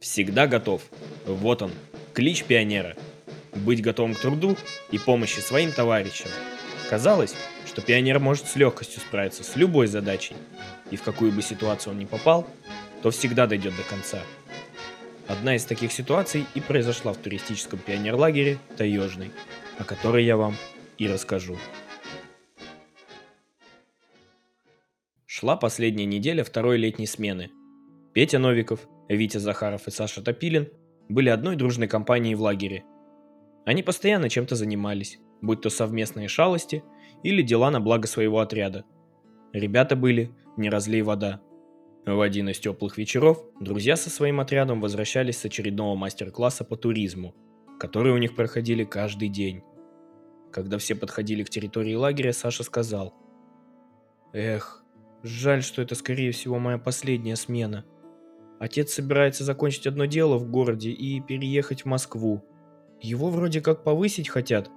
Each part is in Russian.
Всегда готов. Вот он, клич пионера. Быть готовым к труду и помощи своим товарищам. Казалось, что пионер может с легкостью справиться с любой задачей, и в какую бы ситуацию он ни попал, то всегда дойдет до конца. Одна из таких ситуаций и произошла в туристическом пионерлагере Таежный, о которой я вам и расскажу. Шла последняя неделя второй летней смены. Петя Новиков, Витя Захаров и Саша Топилин были одной дружной компанией в лагере. Они постоянно чем-то занимались, будь то совместные шалости или дела на благо своего отряда. Ребята были не разлей вода. В один из теплых вечеров друзья со своим отрядом возвращались с очередного мастер-класса по туризму, которые у них проходили каждый день. Когда все подходили к территории лагеря, Саша сказал. «Эх, жаль, что это скорее всего моя последняя смена. Отец собирается закончить одно дело в городе и переехать в Москву. Его вроде как повысить хотят.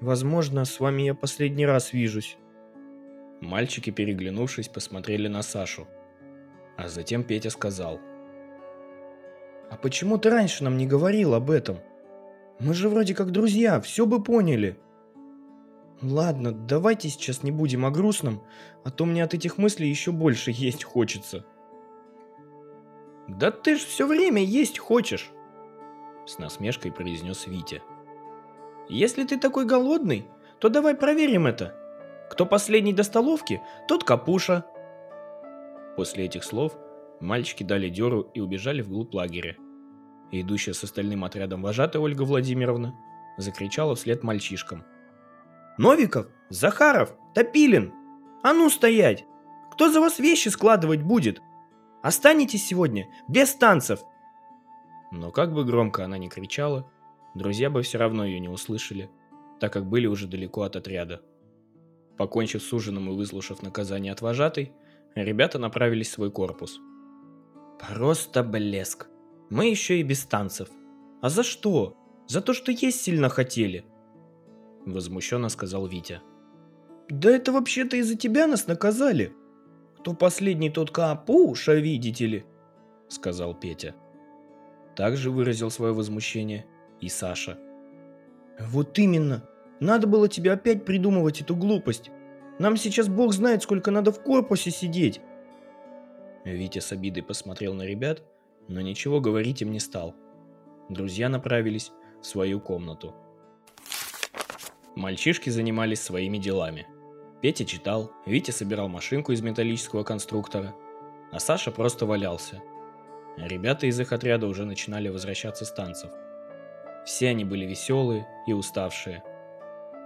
Возможно, с вами я последний раз вижусь». Мальчики, переглянувшись, посмотрели на Сашу. А затем Петя сказал. «А почему ты раньше нам не говорил об этом?» Мы же вроде как друзья, все бы поняли. Ладно, давайте сейчас не будем о грустном, а то мне от этих мыслей еще больше есть хочется. Да ты ж все время есть хочешь, с насмешкой произнес Витя. Если ты такой голодный, то давай проверим это. Кто последний до столовки, тот капуша. После этих слов мальчики дали дёру и убежали вглубь лагеря и идущая с остальным отрядом вожатая Ольга Владимировна закричала вслед мальчишкам. «Новиков! Захаров! Топилин! А ну стоять! Кто за вас вещи складывать будет? Останетесь сегодня без танцев!» Но как бы громко она ни кричала, друзья бы все равно ее не услышали, так как были уже далеко от отряда. Покончив с ужином и выслушав наказание от вожатой, ребята направились в свой корпус. «Просто блеск!» Мы еще и без танцев. А за что? За то, что есть сильно хотели. Возмущенно сказал Витя. Да это вообще-то из-за тебя нас наказали. Кто последний, тот капуша, видите ли? Сказал Петя. Также выразил свое возмущение и Саша. Вот именно. Надо было тебе опять придумывать эту глупость. Нам сейчас бог знает, сколько надо в корпусе сидеть. Витя с обидой посмотрел на ребят но ничего говорить им не стал. Друзья направились в свою комнату. Мальчишки занимались своими делами. Петя читал, Витя собирал машинку из металлического конструктора, а Саша просто валялся. Ребята из их отряда уже начинали возвращаться с танцев. Все они были веселые и уставшие.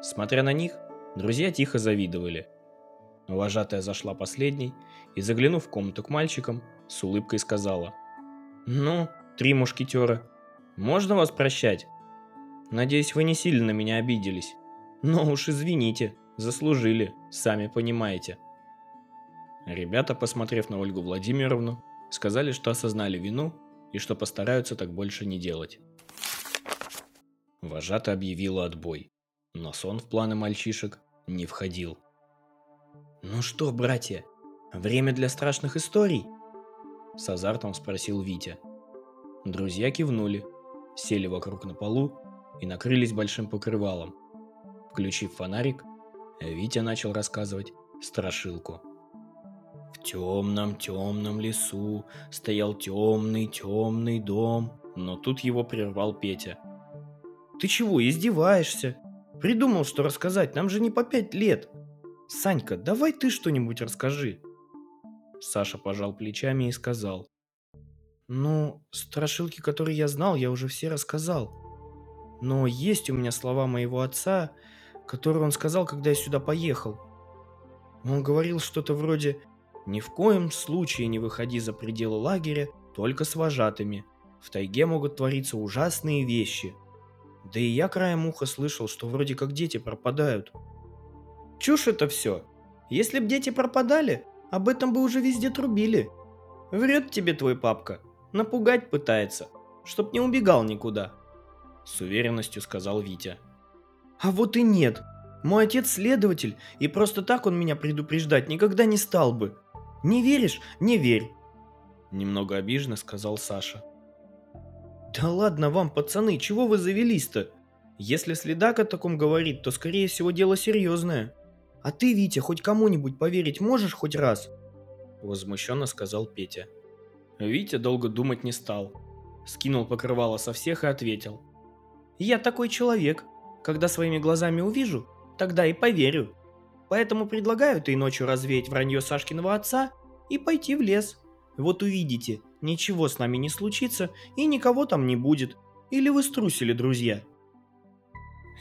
Смотря на них, друзья тихо завидовали. Вожатая зашла последней и, заглянув в комнату к мальчикам, с улыбкой сказала – ну, три мушкетера. Можно вас прощать? Надеюсь, вы не сильно на меня обиделись. Но уж извините, заслужили, сами понимаете. Ребята, посмотрев на Ольгу Владимировну, сказали, что осознали вину и что постараются так больше не делать. Вожата объявила отбой, но сон в планы мальчишек не входил. «Ну что, братья, время для страшных историй?» С азартом спросил Витя. Друзья кивнули, сели вокруг на полу и накрылись большим покрывалом. Включив фонарик, Витя начал рассказывать страшилку. В темном-темном лесу стоял темный-темный дом, но тут его прервал Петя. «Ты чего, издеваешься? Придумал, что рассказать, нам же не по пять лет. Санька, давай ты что-нибудь расскажи». Саша пожал плечами и сказал. «Ну, страшилки, которые я знал, я уже все рассказал. Но есть у меня слова моего отца, которые он сказал, когда я сюда поехал. Он говорил что-то вроде «Ни в коем случае не выходи за пределы лагеря, только с вожатыми. В тайге могут твориться ужасные вещи». Да и я краем уха слышал, что вроде как дети пропадают. Чушь это все. Если б дети пропадали, об этом бы уже везде трубили. Врет тебе твой папка. Напугать пытается, чтоб не убегал никуда. С уверенностью сказал Витя. А вот и нет. Мой отец следователь, и просто так он меня предупреждать никогда не стал бы. Не веришь? Не верь. Немного обиженно сказал Саша. Да ладно вам, пацаны, чего вы завелись-то? Если следак о таком говорит, то скорее всего дело серьезное. А ты, Витя, хоть кому-нибудь поверить можешь хоть раз? Возмущенно сказал Петя. Витя долго думать не стал. Скинул покрывало со всех и ответил. Я такой человек. Когда своими глазами увижу, тогда и поверю. Поэтому предлагаю этой ночью развеять вранье Сашкиного отца и пойти в лес. Вот увидите, ничего с нами не случится и никого там не будет. Или вы струсили, друзья?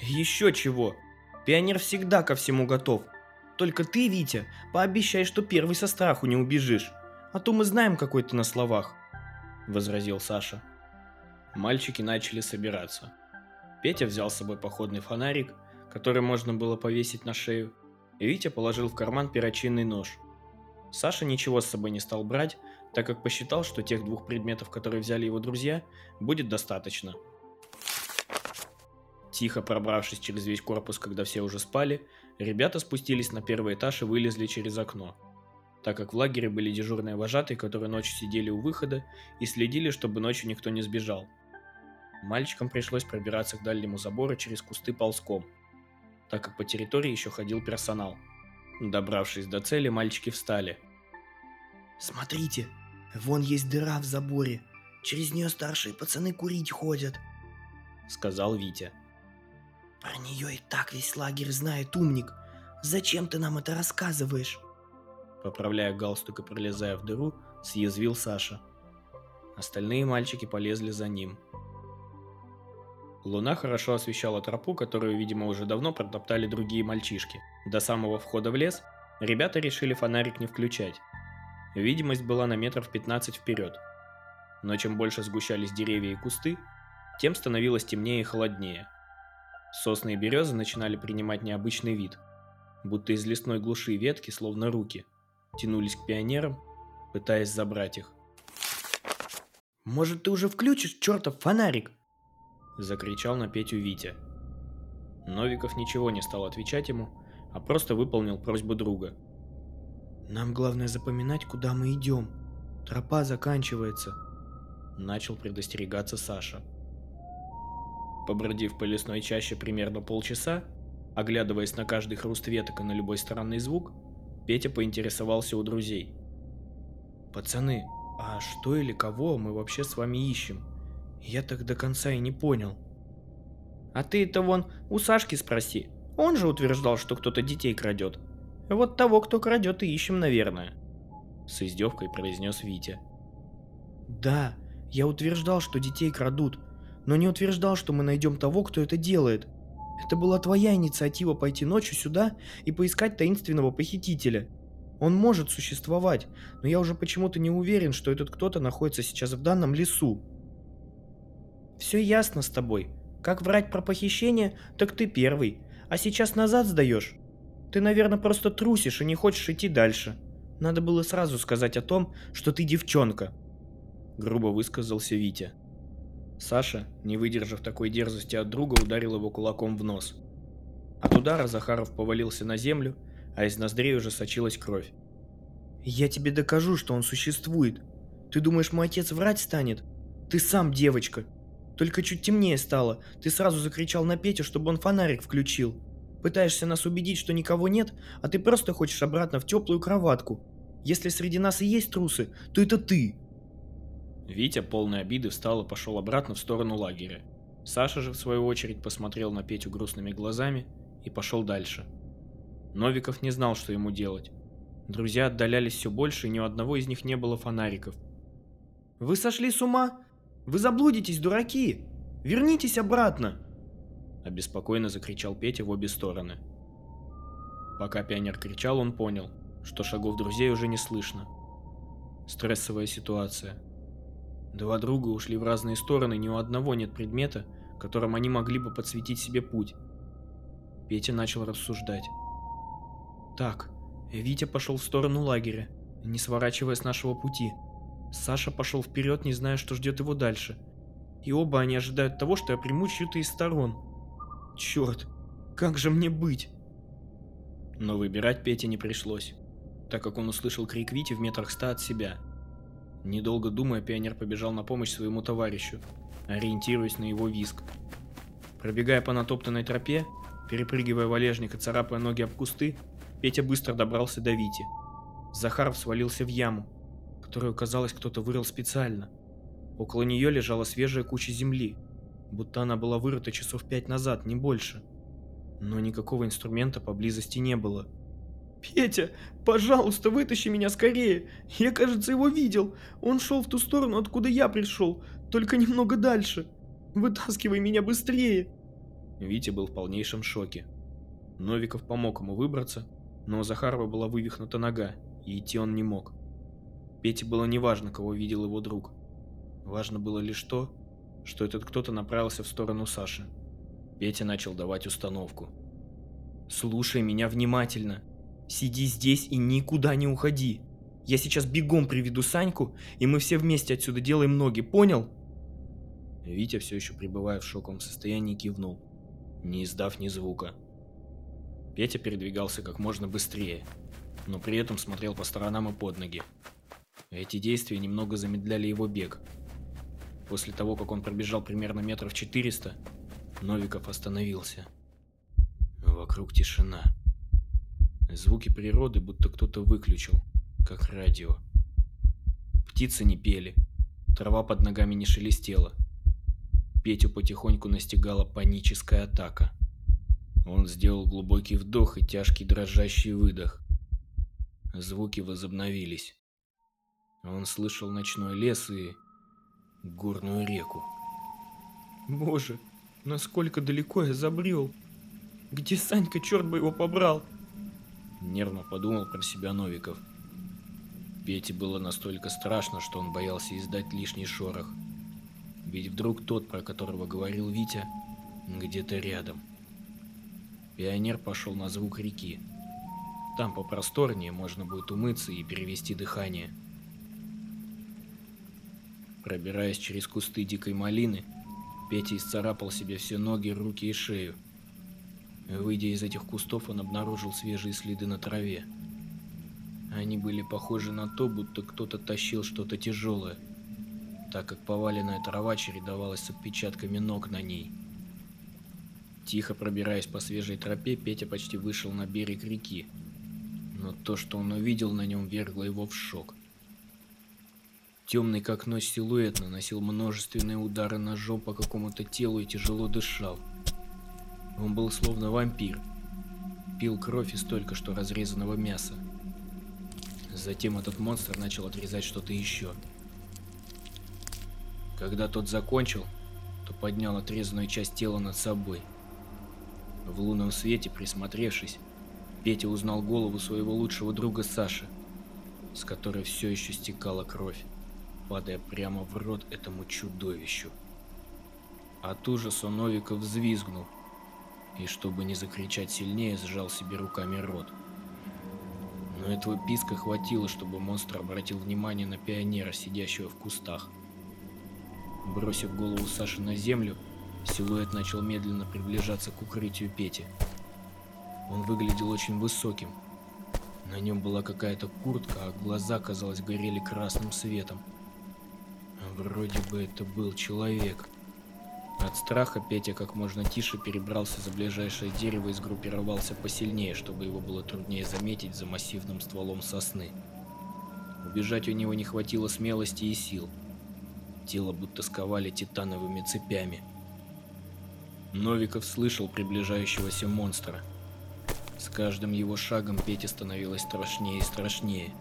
Еще чего. Пионер всегда ко всему готов. Только ты, Витя, пообещай, что первый со страху не убежишь. А то мы знаем, какой ты на словах. Возразил Саша. Мальчики начали собираться. Петя взял с собой походный фонарик, который можно было повесить на шею, и Витя положил в карман перочинный нож. Саша ничего с собой не стал брать, так как посчитал, что тех двух предметов, которые взяли его друзья, будет достаточно. Тихо пробравшись через весь корпус, когда все уже спали, ребята спустились на первый этаж и вылезли через окно. Так как в лагере были дежурные вожатые, которые ночью сидели у выхода и следили, чтобы ночью никто не сбежал. Мальчикам пришлось пробираться к дальнему забору через кусты ползком – так как по территории еще ходил персонал. Добравшись до цели, мальчики встали. «Смотрите, вон есть дыра в заборе. Через нее старшие пацаны курить ходят», — сказал Витя. «Про нее и так весь лагерь знает, умник. Зачем ты нам это рассказываешь?» Поправляя галстук и пролезая в дыру, съязвил Саша. Остальные мальчики полезли за ним. Луна хорошо освещала тропу, которую, видимо, уже давно протоптали другие мальчишки. До самого входа в лес ребята решили фонарик не включать. Видимость была на метров 15 вперед. Но чем больше сгущались деревья и кусты, тем становилось темнее и холоднее. Сосны и березы начинали принимать необычный вид, будто из лесной глуши ветки, словно руки, тянулись к пионерам, пытаясь забрать их. «Может, ты уже включишь чертов фонарик?» Закричал на Петю Витя. Новиков ничего не стал отвечать ему, а просто выполнил просьбу друга. «Нам главное запоминать, куда мы идем. Тропа заканчивается», — начал предостерегаться Саша. Побродив по лесной чаще примерно полчаса, оглядываясь на каждый хруст веток и на любой странный звук, Петя поинтересовался у друзей. «Пацаны, а что или кого мы вообще с вами ищем?» Я так до конца и не понял. А ты это вон у Сашки спроси. Он же утверждал, что кто-то детей крадет. Вот того, кто крадет, и ищем, наверное. С издевкой произнес Витя. Да, я утверждал, что детей крадут, но не утверждал, что мы найдем того, кто это делает. Это была твоя инициатива пойти ночью сюда и поискать таинственного похитителя. Он может существовать, но я уже почему-то не уверен, что этот кто-то находится сейчас в данном лесу. Все ясно с тобой. Как врать про похищение, так ты первый. А сейчас назад сдаешь. Ты, наверное, просто трусишь и не хочешь идти дальше. Надо было сразу сказать о том, что ты девчонка. Грубо высказался Витя. Саша, не выдержав такой дерзости от друга, ударил его кулаком в нос. От удара Захаров повалился на землю, а из ноздрей уже сочилась кровь. «Я тебе докажу, что он существует. Ты думаешь, мой отец врать станет? Ты сам девочка, только чуть темнее стало. Ты сразу закричал на Петю, чтобы он фонарик включил. Пытаешься нас убедить, что никого нет, а ты просто хочешь обратно в теплую кроватку. Если среди нас и есть трусы, то это ты. Витя, полный обиды, встал и пошел обратно в сторону лагеря. Саша же, в свою очередь, посмотрел на Петю грустными глазами и пошел дальше. Новиков не знал, что ему делать. Друзья отдалялись все больше, и ни у одного из них не было фонариков. «Вы сошли с ума? Вы заблудитесь, дураки! Вернитесь обратно!» Обеспокоенно закричал Петя в обе стороны. Пока пионер кричал, он понял, что шагов друзей уже не слышно. Стрессовая ситуация. Два друга ушли в разные стороны, ни у одного нет предмета, которым они могли бы подсветить себе путь. Петя начал рассуждать. Так, Витя пошел в сторону лагеря, не сворачивая с нашего пути. Саша пошел вперед, не зная, что ждет его дальше. И оба они ожидают того, что я приму чью-то из сторон. Черт, как же мне быть? Но выбирать Пете не пришлось, так как он услышал крик Вити в метрах ста от себя. Недолго думая, пионер побежал на помощь своему товарищу, ориентируясь на его виск. Пробегая по натоптанной тропе, перепрыгивая валежник и царапая ноги об кусты, Петя быстро добрался до Вити. Захаров свалился в яму, которую, казалось, кто-то вырыл специально. Около нее лежала свежая куча земли, будто она была вырыта часов пять назад, не больше. Но никакого инструмента поблизости не было. «Петя, пожалуйста, вытащи меня скорее! Я, кажется, его видел. Он шел в ту сторону, откуда я пришел, только немного дальше. Вытаскивай меня быстрее!» Витя был в полнейшем шоке. Новиков помог ему выбраться, но у Захарова была вывихнута нога, и идти он не мог. Пете было неважно, кого видел его друг. Важно было лишь то, что этот кто-то направился в сторону Саши. Петя начал давать установку. «Слушай меня внимательно. Сиди здесь и никуда не уходи. Я сейчас бегом приведу Саньку, и мы все вместе отсюда делаем ноги, понял?» Витя, все еще пребывая в шоковом состоянии, кивнул, не издав ни звука. Петя передвигался как можно быстрее, но при этом смотрел по сторонам и под ноги. Эти действия немного замедляли его бег, После того, как он пробежал примерно метров 400, Новиков остановился. Вокруг тишина. Звуки природы будто кто-то выключил, как радио. Птицы не пели, трава под ногами не шелестела. Петю потихоньку настигала паническая атака. Он сделал глубокий вдох и тяжкий дрожащий выдох. Звуки возобновились. Он слышал ночной лес и горную реку. Боже, насколько далеко я забрел. Где Санька, черт бы его побрал? Нервно подумал про себя Новиков. Пете было настолько страшно, что он боялся издать лишний шорох. Ведь вдруг тот, про которого говорил Витя, где-то рядом. Пионер пошел на звук реки. Там попросторнее можно будет умыться и перевести дыхание. Пробираясь через кусты дикой малины, Петя исцарапал себе все ноги, руки и шею. Выйдя из этих кустов, он обнаружил свежие следы на траве. Они были похожи на то, будто кто-то тащил что-то тяжелое, так как поваленная трава чередовалась с отпечатками ног на ней. Тихо пробираясь по свежей тропе, Петя почти вышел на берег реки, но то, что он увидел на нем, вергло его в шок. Темный как ночь силуэт наносил множественные удары ножом по какому-то телу и тяжело дышал. Он был словно вампир. Пил кровь из только что разрезанного мяса. Затем этот монстр начал отрезать что-то еще. Когда тот закончил, то поднял отрезанную часть тела над собой. В лунном свете, присмотревшись, Петя узнал голову своего лучшего друга Саши, с которой все еще стекала кровь падая прямо в рот этому чудовищу. От ужаса Новиков взвизгнул и, чтобы не закричать сильнее, сжал себе руками рот. Но этого писка хватило, чтобы монстр обратил внимание на пионера, сидящего в кустах. Бросив голову Саши на землю, силуэт начал медленно приближаться к укрытию Пети. Он выглядел очень высоким. На нем была какая-то куртка, а глаза, казалось, горели красным светом. Вроде бы это был человек. От страха Петя как можно тише перебрался за ближайшее дерево и сгруппировался посильнее, чтобы его было труднее заметить за массивным стволом сосны. Убежать у него не хватило смелости и сил. Тело будто сковали титановыми цепями. Новиков слышал приближающегося монстра. С каждым его шагом Пете становилось страшнее и страшнее.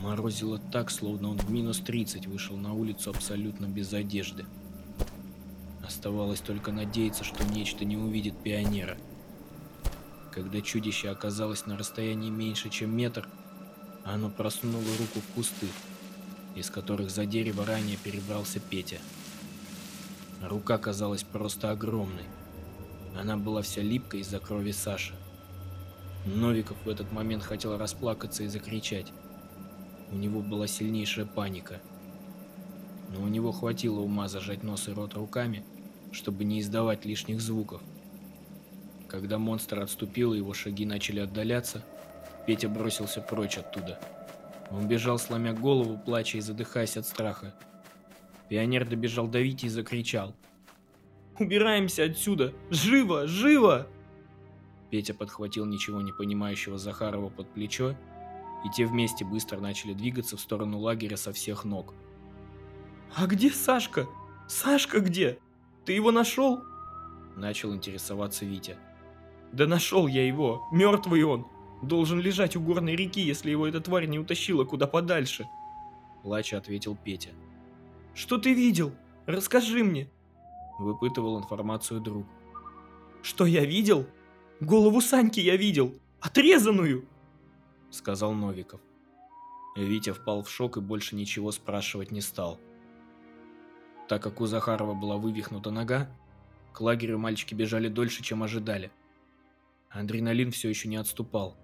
Морозило так, словно он в минус 30 вышел на улицу абсолютно без одежды. Оставалось только надеяться, что нечто не увидит пионера. Когда чудище оказалось на расстоянии меньше, чем метр, оно просунуло руку в кусты, из которых за дерево ранее перебрался Петя. Рука казалась просто огромной. Она была вся липкой из-за крови Саши. Новиков в этот момент хотел расплакаться и закричать. У него была сильнейшая паника. Но у него хватило ума зажать нос и рот руками, чтобы не издавать лишних звуков. Когда монстр отступил и его шаги начали отдаляться, Петя бросился прочь оттуда. Он бежал, сломя голову, плача и задыхаясь от страха. Пионер добежал до Вити и закричал. «Убираемся отсюда! Живо! Живо!» Петя подхватил ничего не понимающего Захарова под плечо, и те вместе быстро начали двигаться в сторону лагеря со всех ног. «А где Сашка? Сашка где? Ты его нашел?» Начал интересоваться Витя. «Да нашел я его! Мертвый он! Должен лежать у горной реки, если его эта тварь не утащила куда подальше!» Плача ответил Петя. «Что ты видел? Расскажи мне!» Выпытывал информацию друг. «Что я видел? Голову Саньки я видел! Отрезанную!» Сказал Новиков. Витя впал в шок и больше ничего спрашивать не стал. Так как у Захарова была вывихнута нога, к лагерю мальчики бежали дольше, чем ожидали. Адреналин все еще не отступал.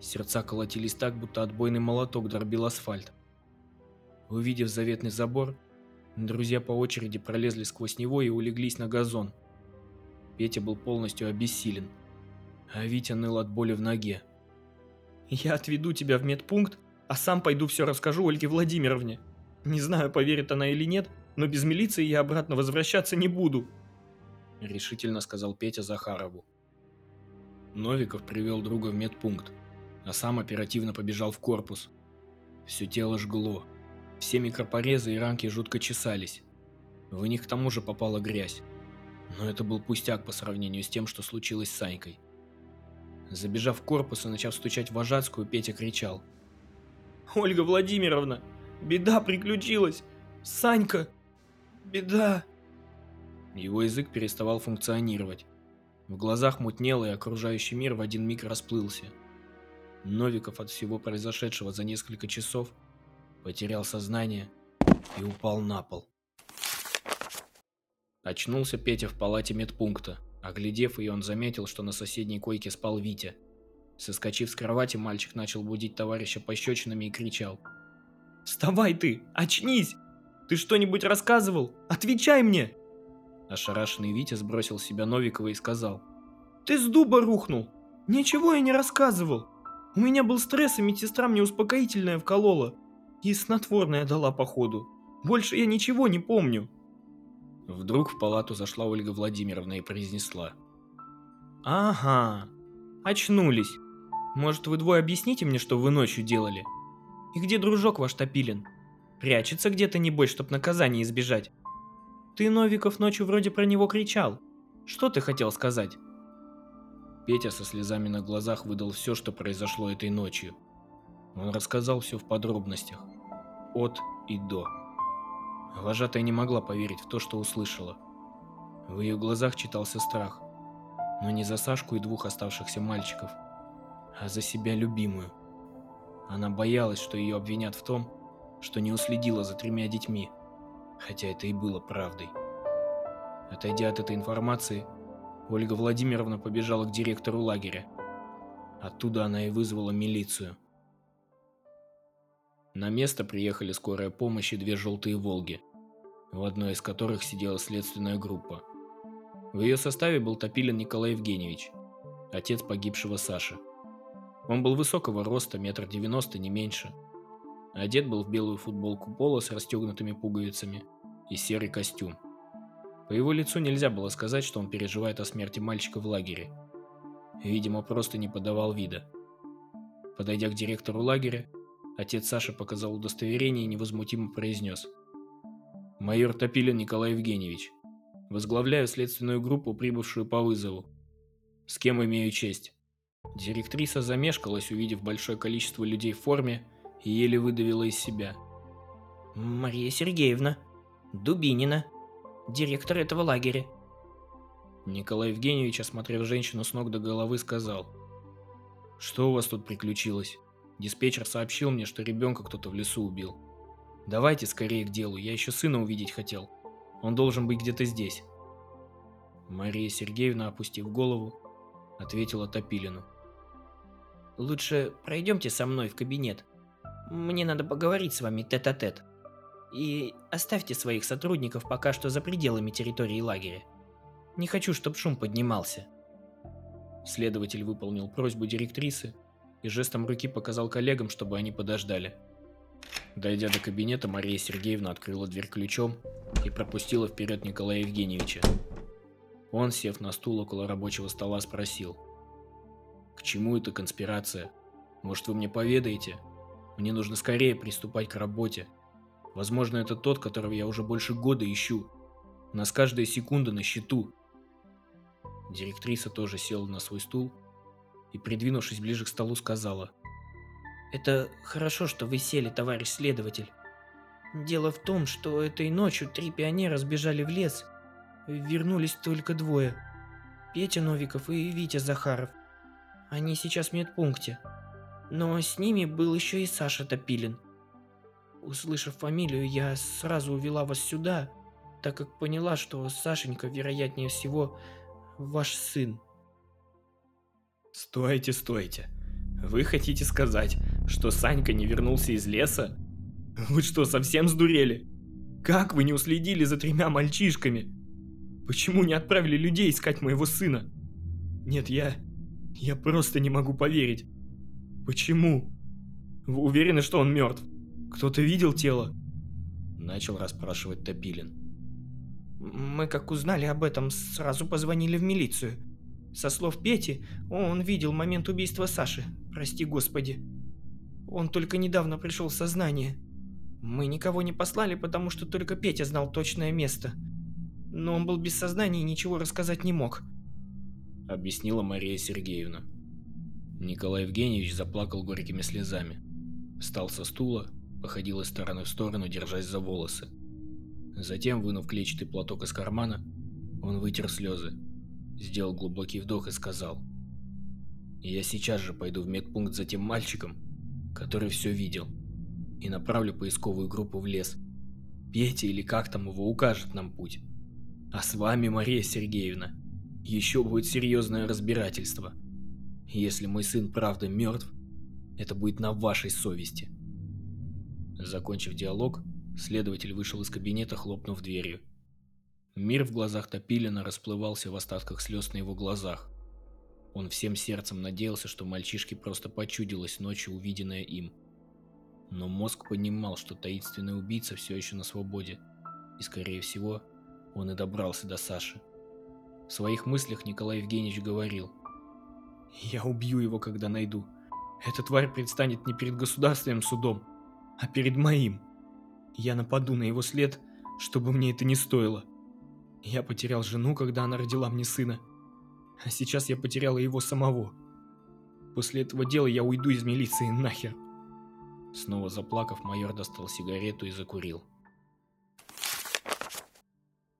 Сердца колотились так, будто отбойный молоток дробил асфальт. Увидев заветный забор, друзья по очереди пролезли сквозь него и улеглись на газон. Петя был полностью обессилен, а Витя ныл от боли в ноге. «Я отведу тебя в медпункт, а сам пойду все расскажу Ольге Владимировне. Не знаю, поверит она или нет, но без милиции я обратно возвращаться не буду», — решительно сказал Петя Захарову. Новиков привел друга в медпункт, а сам оперативно побежал в корпус. Все тело жгло. Все микропорезы и ранки жутко чесались. В них к тому же попала грязь. Но это был пустяк по сравнению с тем, что случилось с Санькой. Забежав в корпус и начав стучать в вожатскую, Петя кричал. «Ольга Владимировна, беда приключилась! Санька, беда!» Его язык переставал функционировать. В глазах мутнело, и окружающий мир в один миг расплылся. Новиков от всего произошедшего за несколько часов потерял сознание и упал на пол. Очнулся Петя в палате медпункта. Оглядев ее, он заметил, что на соседней койке спал Витя. Соскочив с кровати, мальчик начал будить товарища пощечинами и кричал. «Вставай ты! Очнись! Ты что-нибудь рассказывал? Отвечай мне!» Ошарашенный Витя сбросил с себя Новикова и сказал. «Ты с дуба рухнул! Ничего я не рассказывал! У меня был стресс, и медсестра мне успокоительное вколола. И снотворное дала походу. Больше я ничего не помню!» Вдруг в палату зашла Ольга Владимировна и произнесла. «Ага, очнулись. Может, вы двое объясните мне, что вы ночью делали? И где дружок ваш Топилин? Прячется где-то, небось, чтоб наказание избежать?» Ты, Новиков, ночью вроде про него кричал. Что ты хотел сказать? Петя со слезами на глазах выдал все, что произошло этой ночью. Он рассказал все в подробностях. От и до. Вожатая не могла поверить в то, что услышала. В ее глазах читался страх. Но не за Сашку и двух оставшихся мальчиков, а за себя любимую. Она боялась, что ее обвинят в том, что не уследила за тремя детьми хотя это и было правдой. Отойдя от этой информации, Ольга Владимировна побежала к директору лагеря. Оттуда она и вызвала милицию. На место приехали скорая помощь и две желтые «Волги», в одной из которых сидела следственная группа. В ее составе был Топилин Николай Евгеньевич, отец погибшего Саши. Он был высокого роста, метр девяносто, не меньше – Одет был в белую футболку пола с расстегнутыми пуговицами и серый костюм. По его лицу нельзя было сказать, что он переживает о смерти мальчика в лагере. Видимо, просто не подавал вида. Подойдя к директору лагеря, отец Саши показал удостоверение и невозмутимо произнес. «Майор Топилин Николай Евгеньевич, возглавляю следственную группу, прибывшую по вызову. С кем имею честь?» Директриса замешкалась, увидев большое количество людей в форме, и еле выдавила из себя. «Мария Сергеевна, Дубинина, директор этого лагеря». Николай Евгеньевич, осмотрев женщину с ног до головы, сказал. «Что у вас тут приключилось? Диспетчер сообщил мне, что ребенка кто-то в лесу убил. Давайте скорее к делу, я еще сына увидеть хотел. Он должен быть где-то здесь». Мария Сергеевна, опустив голову, ответила Топилину. «Лучше пройдемте со мной в кабинет. Мне надо поговорить с вами тет-а-тет. -тет. И оставьте своих сотрудников пока что за пределами территории лагеря. Не хочу, чтобы шум поднимался. Следователь выполнил просьбу директрисы и жестом руки показал коллегам, чтобы они подождали. Дойдя до кабинета, Мария Сергеевна открыла дверь ключом и пропустила вперед Николая Евгеньевича. Он, сев на стул около рабочего стола, спросил. «К чему эта конспирация? Может, вы мне поведаете? Мне нужно скорее приступать к работе. Возможно, это тот, которого я уже больше года ищу. У нас каждая секунда на счету». Директриса тоже села на свой стул и, придвинувшись ближе к столу, сказала. «Это хорошо, что вы сели, товарищ следователь. Дело в том, что этой ночью три пионера сбежали в лес Вернулись только двое. Петя Новиков и Витя Захаров. Они сейчас в медпункте. Но с ними был еще и Саша Топилин. Услышав фамилию, я сразу увела вас сюда, так как поняла, что Сашенька, вероятнее всего, ваш сын. Стойте, стойте. Вы хотите сказать, что Санька не вернулся из леса? Вы что, совсем сдурели? Как вы не уследили за тремя мальчишками? Почему не отправили людей искать моего сына? Нет, я... Я просто не могу поверить. Почему? Вы уверены, что он мертв? Кто-то видел тело? Начал расспрашивать Топилин. Мы, как узнали об этом, сразу позвонили в милицию. Со слов Пети, он видел момент убийства Саши. Прости господи. Он только недавно пришел в сознание. Мы никого не послали, потому что только Петя знал точное место – но он был без сознания и ничего рассказать не мог. Объяснила Мария Сергеевна. Николай Евгеньевич заплакал горькими слезами. Встал со стула, походил из стороны в сторону, держась за волосы. Затем, вынув клетчатый платок из кармана, он вытер слезы, сделал глубокий вдох и сказал. «Я сейчас же пойду в медпункт за тем мальчиком, который все видел, и направлю поисковую группу в лес. Петя или как там его укажет нам путь». А с вами, Мария Сергеевна, еще будет серьезное разбирательство. Если мой сын правда мертв, это будет на вашей совести. Закончив диалог, следователь вышел из кабинета, хлопнув дверью. Мир в глазах Топилина расплывался в остатках слез на его глазах. Он всем сердцем надеялся, что мальчишке просто почудилось ночью увиденное им. Но мозг понимал, что таинственный убийца все еще на свободе, и, скорее всего, он и добрался до Саши. В своих мыслях Николай Евгеньевич говорил. «Я убью его, когда найду. Эта тварь предстанет не перед государственным судом, а перед моим. Я нападу на его след, чтобы мне это не стоило. Я потерял жену, когда она родила мне сына. А сейчас я потеряла его самого. После этого дела я уйду из милиции нахер. Снова заплакав, майор достал сигарету и закурил.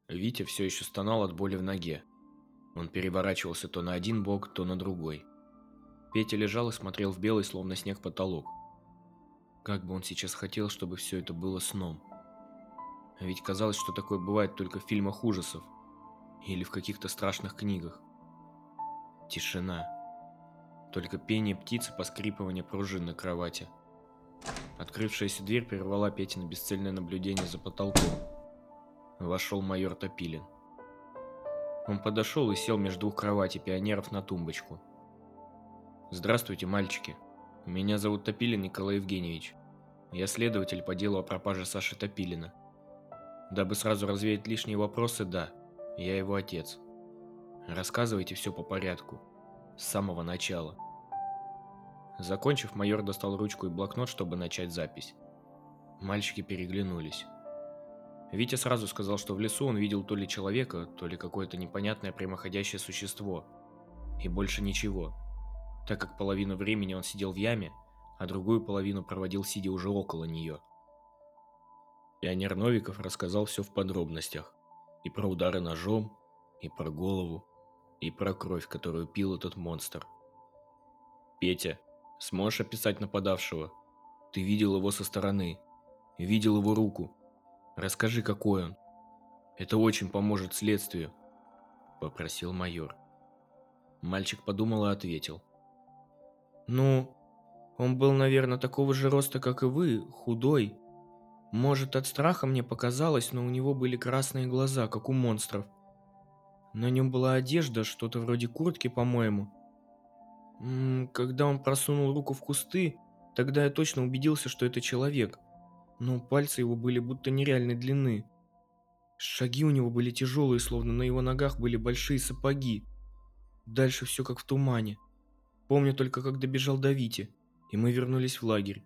Витя все еще стонал от боли в ноге. Он переворачивался то на один бок, то на другой. Петя лежал и смотрел в белый, словно снег, потолок. Как бы он сейчас хотел, чтобы все это было сном. Ведь казалось, что такое бывает только в фильмах ужасов или в каких-то страшных книгах. Тишина. Только пение птицы, поскрипывание пружин на кровати. Открывшаяся дверь прервала Петя на бесцельное наблюдение за потолком вошел майор Топилин. Он подошел и сел между двух кроватей пионеров на тумбочку. «Здравствуйте, мальчики. Меня зовут Топилин Николай Евгеньевич. Я следователь по делу о пропаже Саши Топилина. Дабы сразу развеять лишние вопросы, да, я его отец. Рассказывайте все по порядку, с самого начала». Закончив, майор достал ручку и блокнот, чтобы начать запись. Мальчики переглянулись. Витя сразу сказал, что в лесу он видел то ли человека, то ли какое-то непонятное прямоходящее существо. И больше ничего. Так как половину времени он сидел в яме, а другую половину проводил сидя уже около нее. Пионер Новиков рассказал все в подробностях. И про удары ножом, и про голову, и про кровь, которую пил этот монстр. «Петя, сможешь описать нападавшего? Ты видел его со стороны. Видел его руку. Расскажи, какой он. Это очень поможет следствию, попросил майор. Мальчик подумал и ответил. Ну, он был, наверное, такого же роста, как и вы, худой. Может, от страха мне показалось, но у него были красные глаза, как у монстров. На нем была одежда, что-то вроде куртки, по-моему. Когда он просунул руку в кусты, тогда я точно убедился, что это человек. но пальцы его были будто нереальной длины. Шаги у него были тяжелые, словно на его ногах были большие сапоги. Дальше все как в тумане. Помню только, как добежал до Вити, и мы вернулись в лагерь.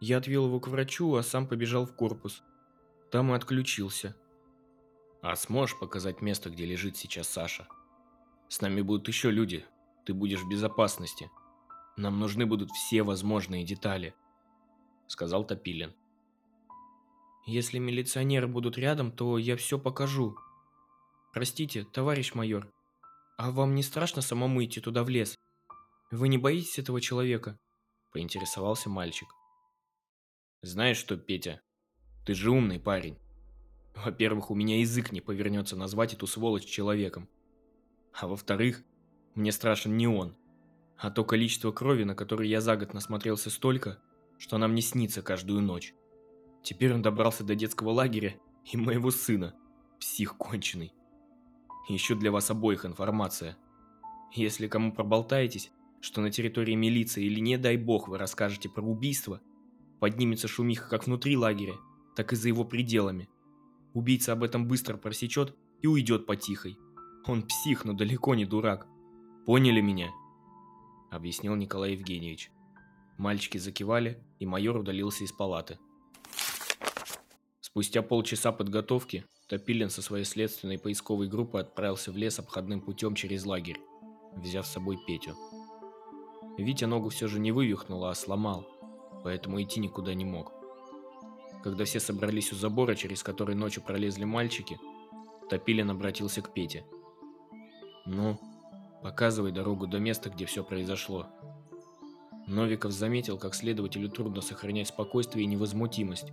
Я отвел его к врачу, а сам побежал в корпус. Там и отключился. А сможешь показать место, где лежит сейчас Саша? С нами будут еще люди. Ты будешь в безопасности. Нам нужны будут все возможные детали, сказал Топилин. Если милиционеры будут рядом, то я все покажу. Простите, товарищ майор, а вам не страшно самому идти туда в лес? Вы не боитесь этого человека? Поинтересовался мальчик. Знаешь что, Петя, ты же умный парень. Во-первых, у меня язык не повернется назвать эту сволочь человеком. А во-вторых, мне страшен не он, а то количество крови, на которое я за год насмотрелся столько, что нам не снится каждую ночь. Теперь он добрался до детского лагеря и моего сына, псих конченый. Еще для вас обоих информация. Если кому проболтаетесь, что на территории милиции или не дай бог вы расскажете про убийство, поднимется шумиха как внутри лагеря, так и за его пределами. Убийца об этом быстро просечет и уйдет потихой. Он псих, но далеко не дурак. Поняли меня? Объяснил Николай Евгеньевич. Мальчики закивали, и майор удалился из палаты. Спустя полчаса подготовки Топилин со своей следственной поисковой группой отправился в лес обходным путем через лагерь, взяв с собой Петю. Витя ногу все же не вывихнул, а сломал, поэтому идти никуда не мог. Когда все собрались у забора, через который ночью пролезли мальчики, Топилин обратился к Пете. «Ну, показывай дорогу до места, где все произошло». Новиков заметил, как следователю трудно сохранять спокойствие и невозмутимость.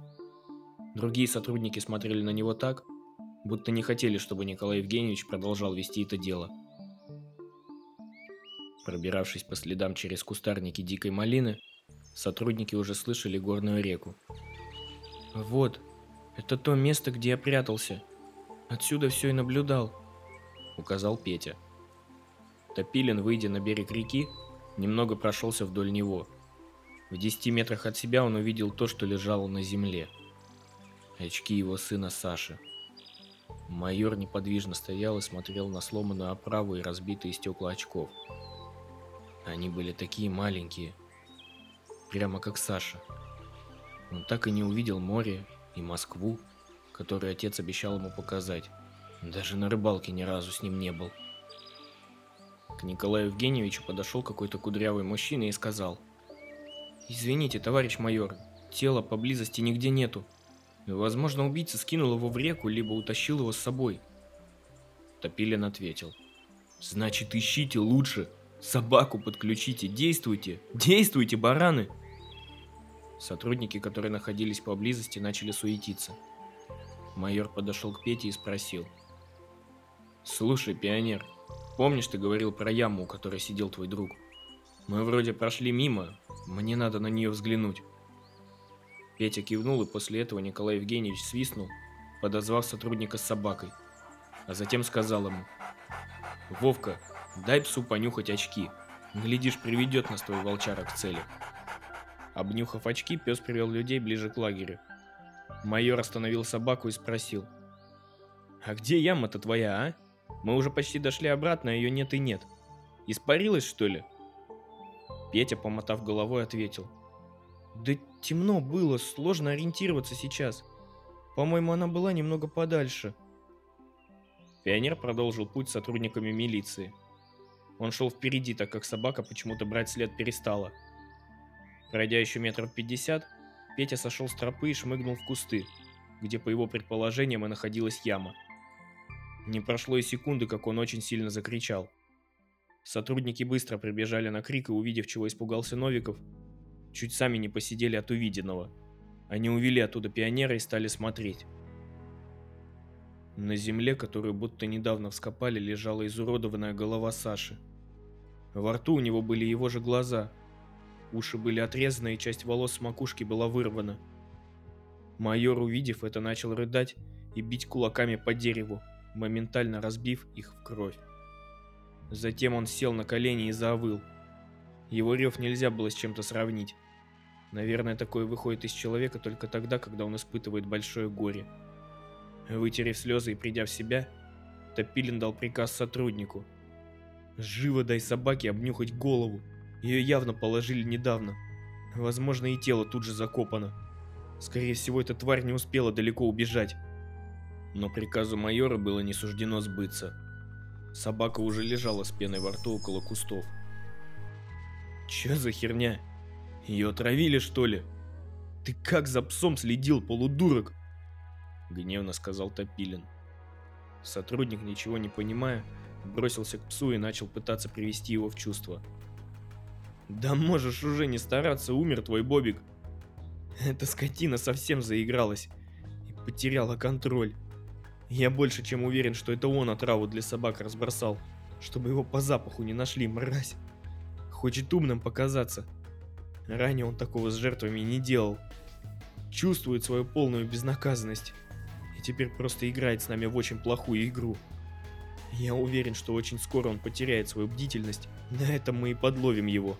Другие сотрудники смотрели на него так, будто не хотели, чтобы Николай Евгеньевич продолжал вести это дело. Пробиравшись по следам через кустарники дикой малины, сотрудники уже слышали горную реку. Вот, это то место, где я прятался. Отсюда все и наблюдал, указал Петя. Топилин, выйдя на берег реки, немного прошелся вдоль него. В десяти метрах от себя он увидел то, что лежало на земле. Очки его сына Саши. Майор неподвижно стоял и смотрел на сломанную оправу и разбитые стекла очков. Они были такие маленькие, прямо как Саша. Он так и не увидел море и Москву, которую отец обещал ему показать. Даже на рыбалке ни разу с ним не был. К Николаю Евгеньевичу подошел какой-то кудрявый мужчина и сказал. «Извините, товарищ майор, тела поблизости нигде нету. Возможно, убийца скинул его в реку, либо утащил его с собой». Топилин ответил. «Значит, ищите лучше. Собаку подключите. Действуйте. Действуйте, бараны!» Сотрудники, которые находились поблизости, начали суетиться. Майор подошел к Пете и спросил. «Слушай, пионер, помнишь, ты говорил про яму, у которой сидел твой друг? Мы вроде прошли мимо, мне надо на нее взглянуть». Петя кивнул, и после этого Николай Евгеньевич свистнул, подозвав сотрудника с собакой, а затем сказал ему. «Вовка, дай псу понюхать очки, глядишь, приведет нас твой волчара к цели». Обнюхав очки, пес привел людей ближе к лагерю. Майор остановил собаку и спросил. «А где яма-то твоя, а? Мы уже почти дошли обратно, а ее нет и нет. Испарилась, что ли?» Петя, помотав головой, ответил. «Да темно было, сложно ориентироваться сейчас. По-моему, она была немного подальше». Пионер продолжил путь с сотрудниками милиции. Он шел впереди, так как собака почему-то брать след перестала – Пройдя еще метров пятьдесят, Петя сошел с тропы и шмыгнул в кусты, где, по его предположениям, и находилась яма. Не прошло и секунды, как он очень сильно закричал. Сотрудники быстро прибежали на крик и, увидев, чего испугался Новиков, чуть сами не посидели от увиденного. Они увели оттуда пионера и стали смотреть. На земле, которую будто недавно вскопали, лежала изуродованная голова Саши. Во рту у него были его же глаза – Уши были отрезаны, и часть волос с макушки была вырвана. Майор, увидев это, начал рыдать и бить кулаками по дереву, моментально разбив их в кровь. Затем он сел на колени и завыл. Его рев нельзя было с чем-то сравнить. Наверное, такое выходит из человека только тогда, когда он испытывает большое горе. Вытерев слезы и придя в себя, Топилин дал приказ сотруднику. «Живо дай собаке обнюхать голову. Ее явно положили недавно. Возможно, и тело тут же закопано. Скорее всего, эта тварь не успела далеко убежать». Но приказу майора было не суждено сбыться. Собака уже лежала с пеной во рту около кустов. «Чё за херня? Ее отравили, что ли? Ты как за псом следил, полудурок?» Гневно сказал Топилин. Сотрудник, ничего не понимая, бросился к псу и начал пытаться привести его в чувство. «Да можешь уже не стараться, умер твой Бобик!» Эта скотина совсем заигралась и потеряла контроль. Я больше чем уверен, что это он отраву для собак разбросал, чтобы его по запаху не нашли, мразь. Хочет умным показаться. Ранее он такого с жертвами не делал. Чувствует свою полную безнаказанность теперь просто играет с нами в очень плохую игру. Я уверен, что очень скоро он потеряет свою бдительность, на этом мы и подловим его.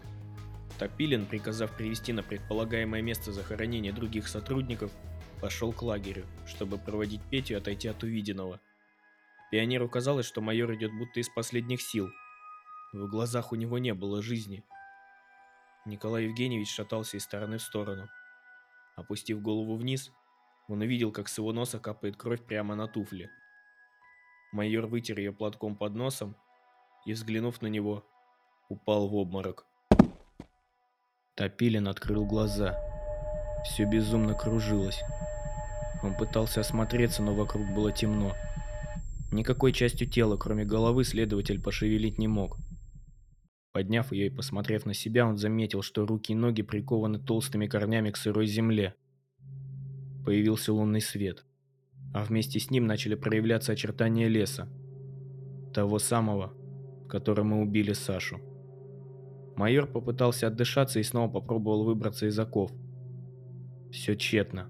Топилин, приказав привести на предполагаемое место захоронения других сотрудников, пошел к лагерю, чтобы проводить Петю и отойти от увиденного. Пионеру казалось, что майор идет будто из последних сил. В глазах у него не было жизни. Николай Евгеньевич шатался из стороны в сторону. Опустив голову вниз, он увидел, как с его носа капает кровь прямо на туфли. Майор вытер ее платком под носом и, взглянув на него, упал в обморок. Топилин открыл глаза. Все безумно кружилось. Он пытался осмотреться, но вокруг было темно. Никакой частью тела, кроме головы, следователь пошевелить не мог. Подняв ее и посмотрев на себя, он заметил, что руки и ноги прикованы толстыми корнями к сырой земле появился лунный свет, а вместе с ним начали проявляться очертания леса, того самого, в котором мы убили Сашу. Майор попытался отдышаться и снова попробовал выбраться из оков. Все тщетно.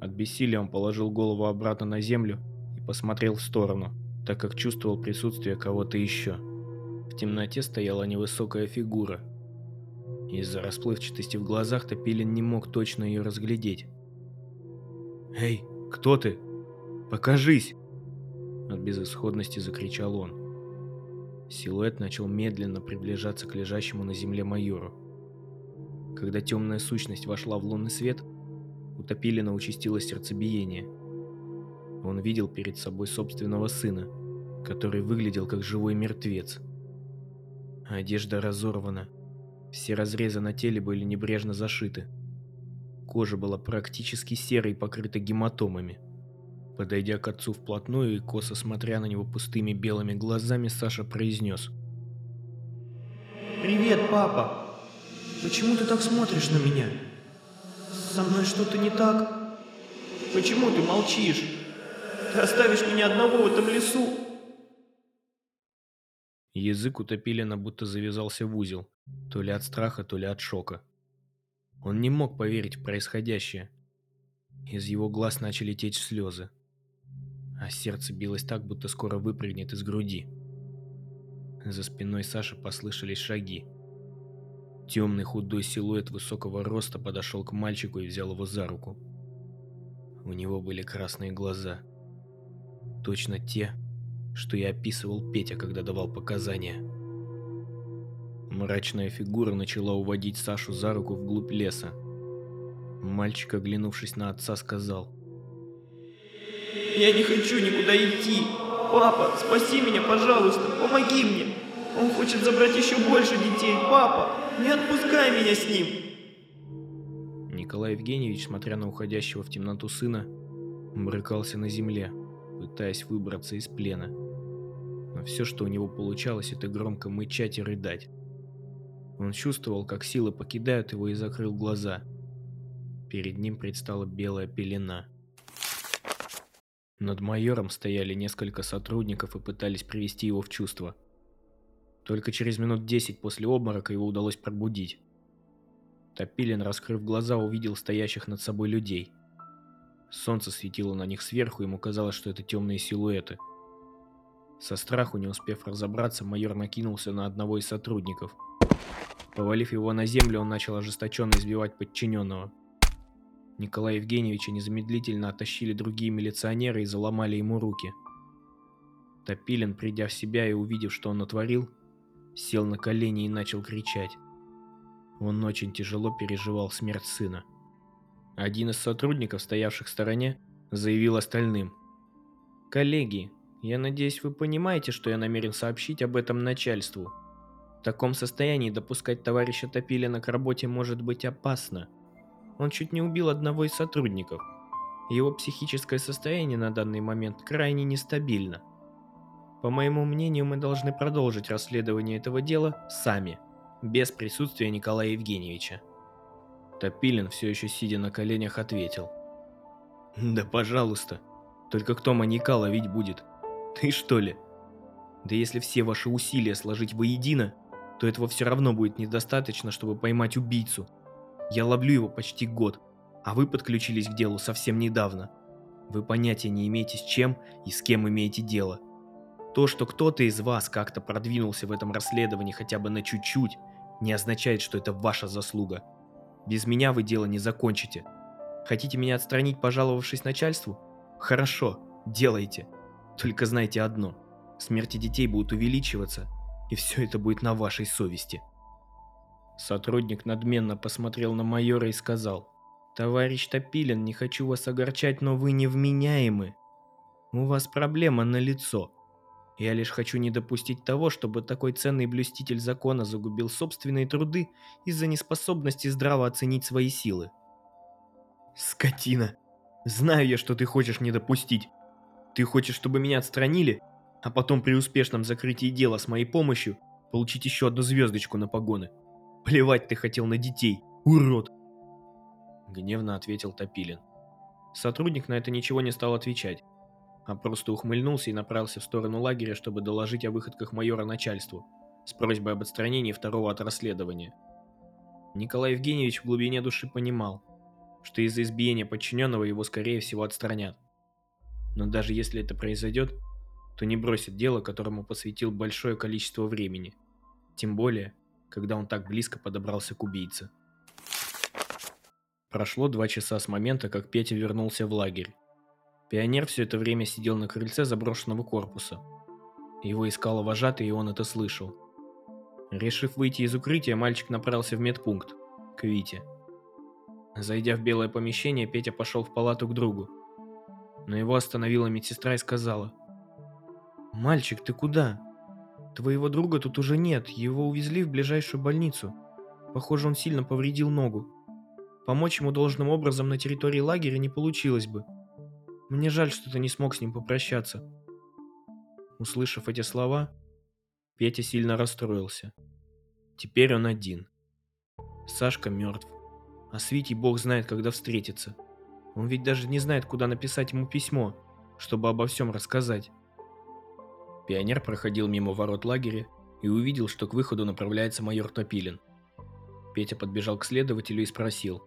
От бессилия он положил голову обратно на землю и посмотрел в сторону, так как чувствовал присутствие кого-то еще. В темноте стояла невысокая фигура. Из-за расплывчатости в глазах Топилин не мог точно ее разглядеть. «Эй, кто ты? Покажись!» От безысходности закричал он. Силуэт начал медленно приближаться к лежащему на земле майору. Когда темная сущность вошла в лунный свет, у Топилина участилось сердцебиение. Он видел перед собой собственного сына, который выглядел как живой мертвец. Одежда разорвана, все разрезы на теле были небрежно зашиты. Кожа была практически серой, покрыта гематомами. Подойдя к отцу вплотную и косо смотря на него пустыми белыми глазами, Саша произнес. «Привет, папа! Почему ты так смотришь на меня? Со мной что-то не так? Почему ты молчишь? Ты оставишь меня одного в этом лесу?» Язык у Топилина будто завязался в узел, то ли от страха, то ли от шока. Он не мог поверить в происходящее. Из его глаз начали течь слезы. А сердце билось так, будто скоро выпрыгнет из груди. За спиной Саши послышались шаги. Темный худой силуэт высокого роста подошел к мальчику и взял его за руку. У него были красные глаза. Точно те, что я описывал Петя, когда давал показания. Мрачная фигура начала уводить Сашу за руку вглубь леса. Мальчик, оглянувшись на отца, сказал. «Я не хочу никуда идти. Папа, спаси меня, пожалуйста, помоги мне. Он хочет забрать еще больше детей. Папа, не отпускай меня с ним!» Николай Евгеньевич, смотря на уходящего в темноту сына, брыкался на земле, пытаясь выбраться из плена. Но все, что у него получалось, это громко мычать и рыдать. Он чувствовал, как силы покидают его и закрыл глаза. Перед ним предстала белая пелена. Над майором стояли несколько сотрудников и пытались привести его в чувство. Только через минут десять после обморока его удалось пробудить. Топилин, раскрыв глаза, увидел стоящих над собой людей. Солнце светило на них сверху, ему казалось, что это темные силуэты. Со страху, не успев разобраться, майор накинулся на одного из сотрудников – Повалив его на землю, он начал ожесточенно избивать подчиненного. Николая Евгеньевича незамедлительно оттащили другие милиционеры и заломали ему руки. Топилин, придя в себя и увидев, что он натворил, сел на колени и начал кричать. Он очень тяжело переживал смерть сына. Один из сотрудников, стоявших в стороне, заявил остальным. «Коллеги, я надеюсь, вы понимаете, что я намерен сообщить об этом начальству. В таком состоянии допускать товарища Топилина к работе может быть опасно. Он чуть не убил одного из сотрудников. Его психическое состояние на данный момент крайне нестабильно. По моему мнению, мы должны продолжить расследование этого дела сами, без присутствия Николая Евгеньевича. Топилин, все еще сидя на коленях, ответил. «Да пожалуйста. Только кто маньяка ловить будет? Ты что ли? Да если все ваши усилия сложить воедино, то этого все равно будет недостаточно, чтобы поймать убийцу. Я ловлю его почти год, а вы подключились к делу совсем недавно. Вы понятия не имеете с чем и с кем имеете дело. То, что кто-то из вас как-то продвинулся в этом расследовании хотя бы на чуть-чуть, не означает, что это ваша заслуга. Без меня вы дело не закончите. Хотите меня отстранить, пожаловавшись начальству? Хорошо, делайте. Только знайте одно. Смерти детей будут увеличиваться, и все это будет на вашей совести. Сотрудник надменно посмотрел на майора и сказал. «Товарищ Топилин, не хочу вас огорчать, но вы невменяемы. У вас проблема на лицо. Я лишь хочу не допустить того, чтобы такой ценный блюститель закона загубил собственные труды из-за неспособности здраво оценить свои силы. Скотина! Знаю я, что ты хочешь не допустить. Ты хочешь, чтобы меня отстранили, а потом при успешном закрытии дела с моей помощью получить еще одну звездочку на погоны. Плевать ты хотел на детей, урод! Гневно ответил Топилин. Сотрудник на это ничего не стал отвечать а просто ухмыльнулся и направился в сторону лагеря, чтобы доложить о выходках майора начальству, с просьбой об отстранении второго от расследования. Николай Евгеньевич в глубине души понимал, что из-за избиения подчиненного его скорее всего отстранят. Но даже если это произойдет, то не бросит дело, которому посвятил большое количество времени. Тем более, когда он так близко подобрался к убийце. Прошло два часа с момента, как Петя вернулся в лагерь. Пионер все это время сидел на крыльце заброшенного корпуса. Его искала вожатый, и он это слышал. Решив выйти из укрытия, мальчик направился в медпункт, к Вите. Зайдя в белое помещение, Петя пошел в палату к другу. Но его остановила медсестра и сказала. «Мальчик, ты куда? Твоего друга тут уже нет, его увезли в ближайшую больницу. Похоже, он сильно повредил ногу. Помочь ему должным образом на территории лагеря не получилось бы. Мне жаль, что ты не смог с ним попрощаться. Услышав эти слова, Петя сильно расстроился. Теперь он один. Сашка мертв. А с Витей бог знает, когда встретиться. Он ведь даже не знает, куда написать ему письмо, чтобы обо всем рассказать. Пионер проходил мимо ворот лагеря и увидел, что к выходу направляется майор Топилин. Петя подбежал к следователю и спросил.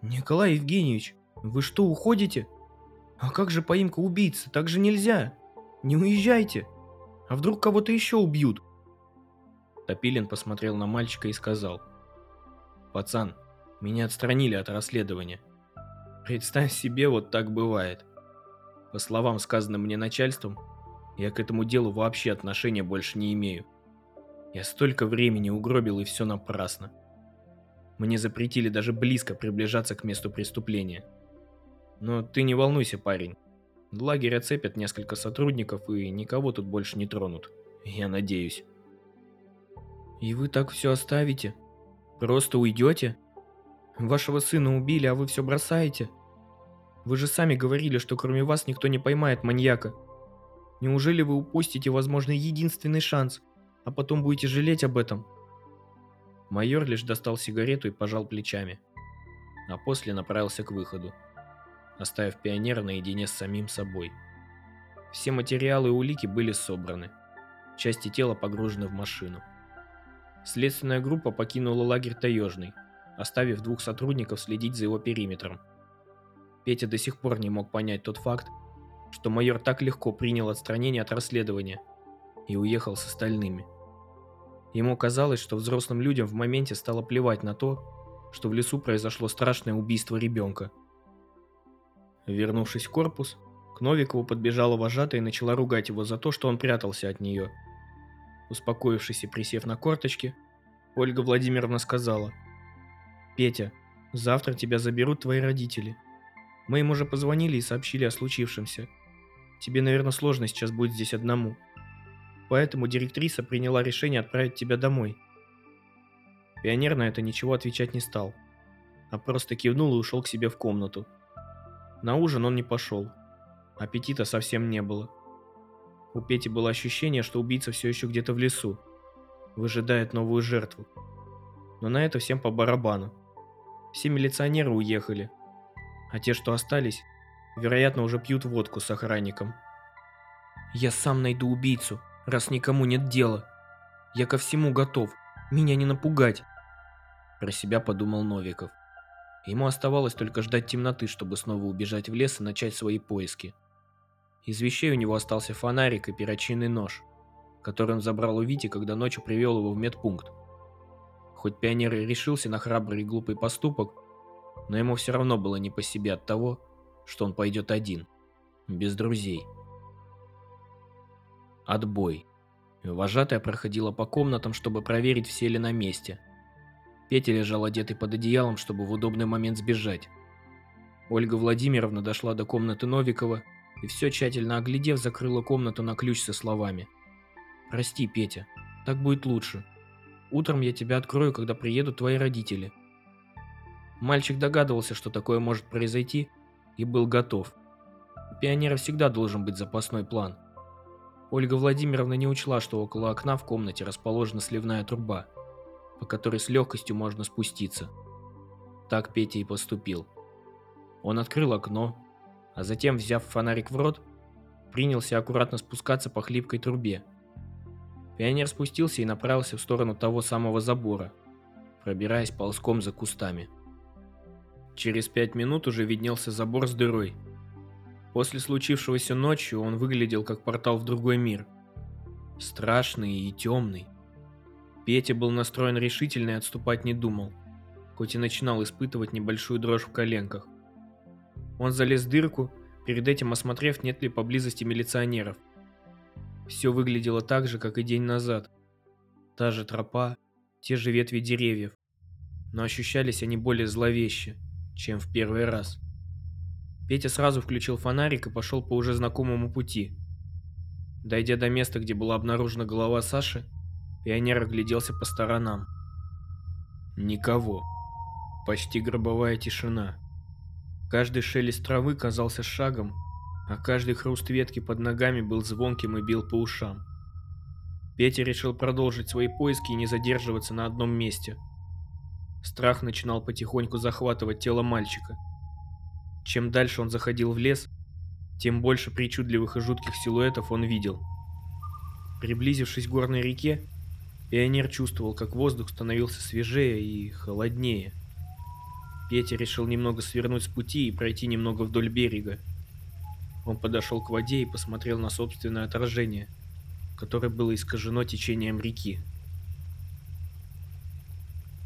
«Николай Евгеньевич, вы что, уходите?» «А как же поимка убийцы? Так же нельзя! Не уезжайте! А вдруг кого-то еще убьют?» Топилин посмотрел на мальчика и сказал. «Пацан, меня отстранили от расследования. Представь себе, вот так бывает. По словам, сказанным мне начальством, я к этому делу вообще отношения больше не имею. Я столько времени угробил, и все напрасно. Мне запретили даже близко приближаться к месту преступления. Но ты не волнуйся, парень. Лагерь оцепят несколько сотрудников и никого тут больше не тронут. Я надеюсь. И вы так все оставите? Просто уйдете? Вашего сына убили, а вы все бросаете? Вы же сами говорили, что кроме вас никто не поймает маньяка. Неужели вы упустите, возможно, единственный шанс, а потом будете жалеть об этом? Майор лишь достал сигарету и пожал плечами, а после направился к выходу оставив пионера наедине с самим собой. Все материалы и улики были собраны. Части тела погружены в машину. Следственная группа покинула лагерь Таежный, оставив двух сотрудников следить за его периметром. Петя до сих пор не мог понять тот факт, что майор так легко принял отстранение от расследования и уехал с остальными. Ему казалось, что взрослым людям в моменте стало плевать на то, что в лесу произошло страшное убийство ребенка. Вернувшись в корпус, к Новикову подбежала вожатая и начала ругать его за то, что он прятался от нее. Успокоившись и присев на корточки, Ольга Владимировна сказала, «Петя, завтра тебя заберут твои родители. Мы им уже позвонили и сообщили о случившемся. Тебе, наверное, сложно сейчас будет здесь одному. Поэтому директриса приняла решение отправить тебя домой». Пионер на это ничего отвечать не стал, а просто кивнул и ушел к себе в комнату. На ужин он не пошел. Аппетита совсем не было. У Пети было ощущение, что убийца все еще где-то в лесу, выжидает новую жертву. Но на это всем по барабану. Все милиционеры уехали, а те, что остались, вероятно, уже пьют водку с охранником. «Я сам найду убийцу, раз никому нет дела. Я ко всему готов, меня не напугать», про себя подумал Новиков. Ему оставалось только ждать темноты, чтобы снова убежать в лес и начать свои поиски. Из вещей у него остался фонарик и перочинный нож, который он забрал у Вити, когда ночью привел его в медпункт. Хоть пионер и решился на храбрый и глупый поступок, но ему все равно было не по себе от того, что он пойдет один, без друзей. Отбой. Вожатая проходила по комнатам, чтобы проверить, все ли на месте – Петя лежал одетый под одеялом, чтобы в удобный момент сбежать. Ольга Владимировна дошла до комнаты Новикова и все тщательно оглядев, закрыла комнату на ключ со словами. «Прости, Петя, так будет лучше. Утром я тебя открою, когда приедут твои родители». Мальчик догадывался, что такое может произойти, и был готов. У пионера всегда должен быть запасной план. Ольга Владимировна не учла, что около окна в комнате расположена сливная труба – по которой с легкостью можно спуститься. Так Петя и поступил. Он открыл окно, а затем, взяв фонарик в рот, принялся аккуратно спускаться по хлипкой трубе. Пионер спустился и направился в сторону того самого забора, пробираясь ползком за кустами. Через пять минут уже виднелся забор с дырой. После случившегося ночью он выглядел как портал в другой мир. Страшный и темный. Петя был настроен решительно и отступать не думал, хоть и начинал испытывать небольшую дрожь в коленках. Он залез в дырку, перед этим осмотрев, нет ли поблизости милиционеров. Все выглядело так же, как и день назад. Та же тропа, те же ветви деревьев. Но ощущались они более зловеще, чем в первый раз. Петя сразу включил фонарик и пошел по уже знакомому пути. Дойдя до места, где была обнаружена голова Саши, Пионер огляделся по сторонам. Никого. Почти гробовая тишина. Каждый шелест травы казался шагом, а каждый хруст ветки под ногами был звонким и бил по ушам. Петя решил продолжить свои поиски и не задерживаться на одном месте. Страх начинал потихоньку захватывать тело мальчика. Чем дальше он заходил в лес, тем больше причудливых и жутких силуэтов он видел. Приблизившись к горной реке, Пионер чувствовал, как воздух становился свежее и холоднее. Петя решил немного свернуть с пути и пройти немного вдоль берега. Он подошел к воде и посмотрел на собственное отражение, которое было искажено течением реки.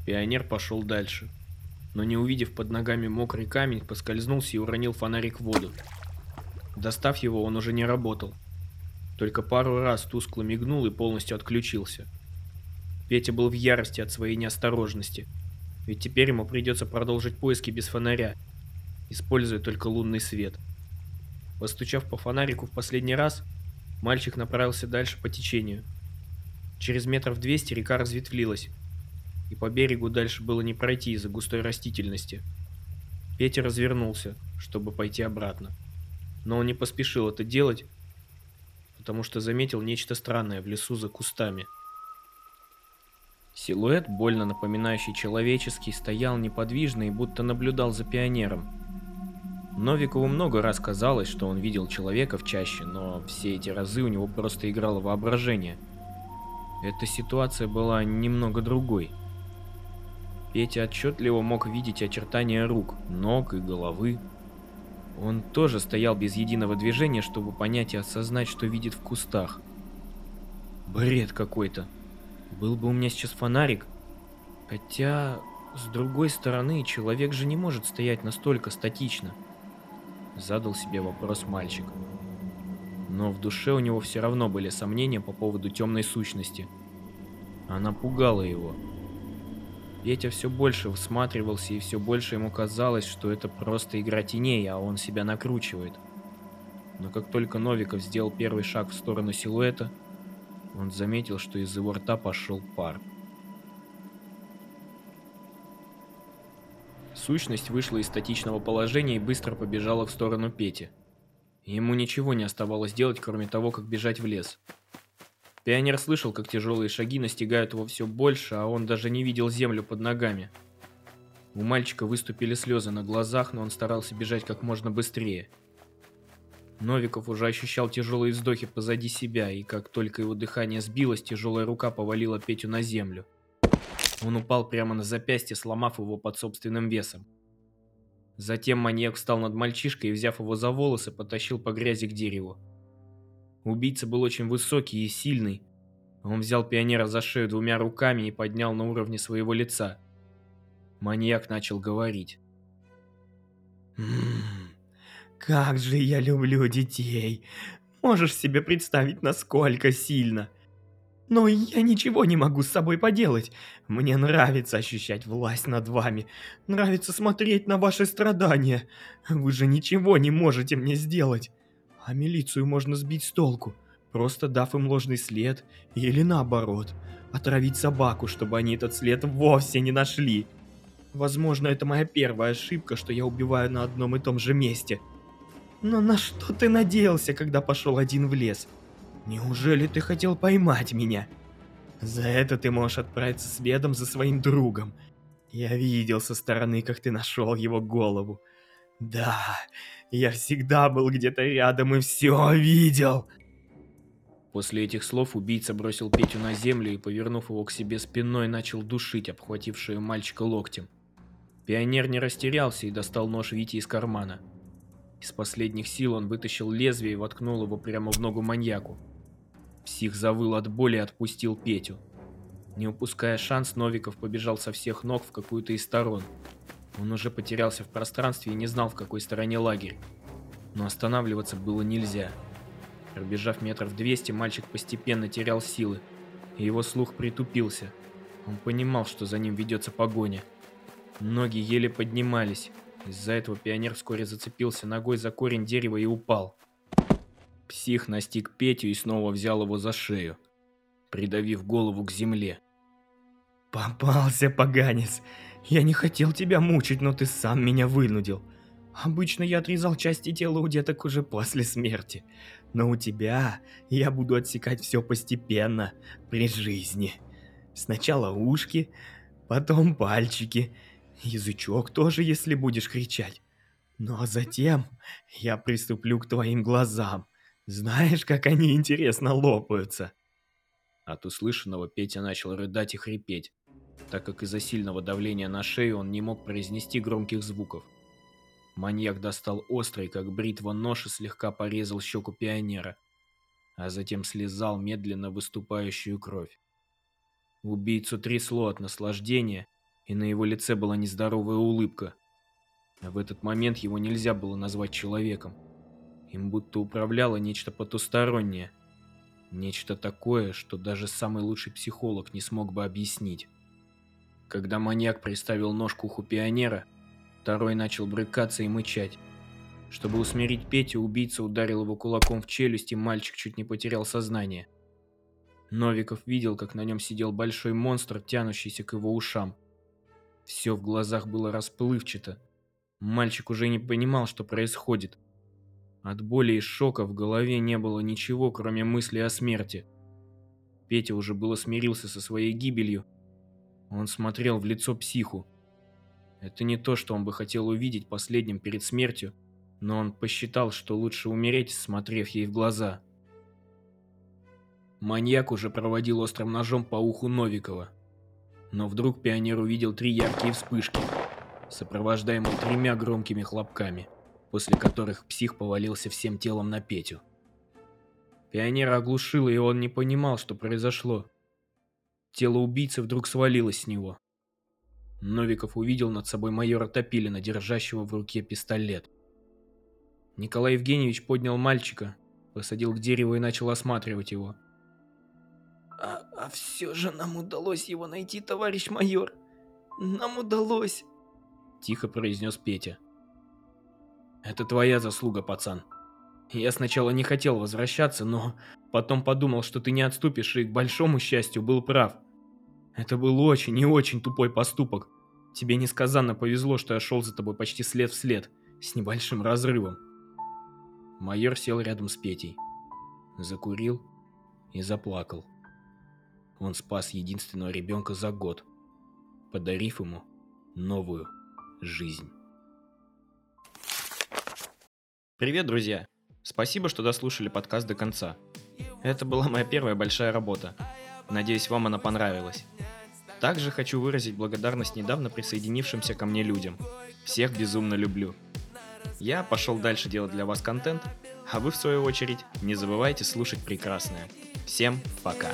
Пионер пошел дальше, но не увидев под ногами мокрый камень, поскользнулся и уронил фонарик в воду. Достав его, он уже не работал. Только пару раз тускло мигнул и полностью отключился. Петя был в ярости от своей неосторожности. Ведь теперь ему придется продолжить поиски без фонаря, используя только лунный свет. Постучав по фонарику в последний раз, мальчик направился дальше по течению. Через метров 200 река разветвлилась, и по берегу дальше было не пройти из-за густой растительности. Петя развернулся, чтобы пойти обратно. Но он не поспешил это делать, потому что заметил нечто странное в лесу за кустами. Силуэт, больно напоминающий человеческий, стоял неподвижно и будто наблюдал за пионером. Новикову много раз казалось, что он видел человека в чаще, но все эти разы у него просто играло воображение. Эта ситуация была немного другой. Петя отчетливо мог видеть очертания рук, ног и головы. Он тоже стоял без единого движения, чтобы понять и осознать, что видит в кустах. Бред какой-то. Был бы у меня сейчас фонарик. Хотя, с другой стороны, человек же не может стоять настолько статично. Задал себе вопрос мальчик. Но в душе у него все равно были сомнения по поводу темной сущности. Она пугала его. Петя все больше всматривался и все больше ему казалось, что это просто игра теней, а он себя накручивает. Но как только Новиков сделал первый шаг в сторону силуэта, он заметил, что из его рта пошел пар. Сущность вышла из статичного положения и быстро побежала в сторону Пети. Ему ничего не оставалось делать, кроме того, как бежать в лес. Пионер слышал, как тяжелые шаги настигают его все больше, а он даже не видел землю под ногами. У мальчика выступили слезы на глазах, но он старался бежать как можно быстрее. Новиков уже ощущал тяжелые вздохи позади себя, и как только его дыхание сбилось, тяжелая рука повалила Петю на землю. Он упал прямо на запястье, сломав его под собственным весом. Затем маньяк встал над мальчишкой и, взяв его за волосы, потащил по грязи к дереву. Убийца был очень высокий и сильный. Он взял пионера за шею двумя руками и поднял на уровне своего лица. Маньяк начал говорить. «Ммм, как же я люблю детей. Можешь себе представить, насколько сильно. Но я ничего не могу с собой поделать. Мне нравится ощущать власть над вами. Нравится смотреть на ваши страдания. Вы же ничего не можете мне сделать. А милицию можно сбить с толку, просто дав им ложный след, или наоборот, отравить собаку, чтобы они этот след вовсе не нашли. Возможно, это моя первая ошибка, что я убиваю на одном и том же месте. Но на что ты надеялся, когда пошел один в лес? Неужели ты хотел поймать меня? За это ты можешь отправиться следом за своим другом. Я видел со стороны, как ты нашел его голову. Да, я всегда был где-то рядом и все видел. После этих слов убийца бросил Петю на землю и, повернув его к себе спиной, начал душить обхватившую мальчика локтем. Пионер не растерялся и достал нож Вити из кармана. Из последних сил он вытащил лезвие и воткнул его прямо в ногу маньяку. Псих завыл от боли и отпустил Петю. Не упуская шанс, Новиков побежал со всех ног в какую-то из сторон. Он уже потерялся в пространстве и не знал, в какой стороне лагерь. Но останавливаться было нельзя. Пробежав метров 200, мальчик постепенно терял силы, и его слух притупился. Он понимал, что за ним ведется погоня. Ноги еле поднимались, из-за этого пионер вскоре зацепился ногой за корень дерева и упал. Псих настиг Петю и снова взял его за шею, придавив голову к земле. «Попался, поганец! Я не хотел тебя мучить, но ты сам меня вынудил. Обычно я отрезал части тела у деток уже после смерти, но у тебя я буду отсекать все постепенно, при жизни. Сначала ушки, потом пальчики, Язычок тоже, если будешь кричать. Ну а затем я приступлю к твоим глазам. Знаешь, как они интересно лопаются. От услышанного Петя начал рыдать и хрипеть, так как из-за сильного давления на шею он не мог произнести громких звуков. Маньяк достал острый, как бритва, нож и слегка порезал щеку пионера, а затем слезал медленно выступающую кровь. Убийцу трясло от наслаждения, и на его лице была нездоровая улыбка. А в этот момент его нельзя было назвать человеком. Им будто управляло нечто потустороннее. Нечто такое, что даже самый лучший психолог не смог бы объяснить. Когда маньяк приставил нож к уху пионера, второй начал брыкаться и мычать. Чтобы усмирить Петю, убийца ударил его кулаком в челюсть, и мальчик чуть не потерял сознание. Новиков видел, как на нем сидел большой монстр, тянущийся к его ушам. Все в глазах было расплывчато. Мальчик уже не понимал, что происходит. От боли и шока в голове не было ничего, кроме мысли о смерти. Петя уже было смирился со своей гибелью. Он смотрел в лицо психу. Это не то, что он бы хотел увидеть последним перед смертью, но он посчитал, что лучше умереть, смотрев ей в глаза. Маньяк уже проводил острым ножом по уху Новикова. Но вдруг пионер увидел три яркие вспышки, сопровождаемые тремя громкими хлопками, после которых псих повалился всем телом на Петю. Пионера оглушило, и он не понимал, что произошло. Тело убийцы вдруг свалилось с него. Новиков увидел над собой майора Топилина, держащего в руке пистолет. Николай Евгеньевич поднял мальчика, посадил к дереву и начал осматривать его. А, а все же нам удалось его найти, товарищ майор. Нам удалось. Тихо произнес Петя. Это твоя заслуга, пацан. Я сначала не хотел возвращаться, но потом подумал, что ты не отступишь и, к большому счастью, был прав. Это был очень и очень тупой поступок. Тебе несказанно повезло, что я шел за тобой почти след в след, с небольшим разрывом. Майор сел рядом с Петей, закурил и заплакал. Он спас единственного ребенка за год, подарив ему новую жизнь. Привет, друзья! Спасибо, что дослушали подкаст до конца. Это была моя первая большая работа. Надеюсь, вам она понравилась. Также хочу выразить благодарность недавно присоединившимся ко мне людям. Всех безумно люблю. Я пошел дальше делать для вас контент, а вы в свою очередь не забывайте слушать прекрасное. Всем пока.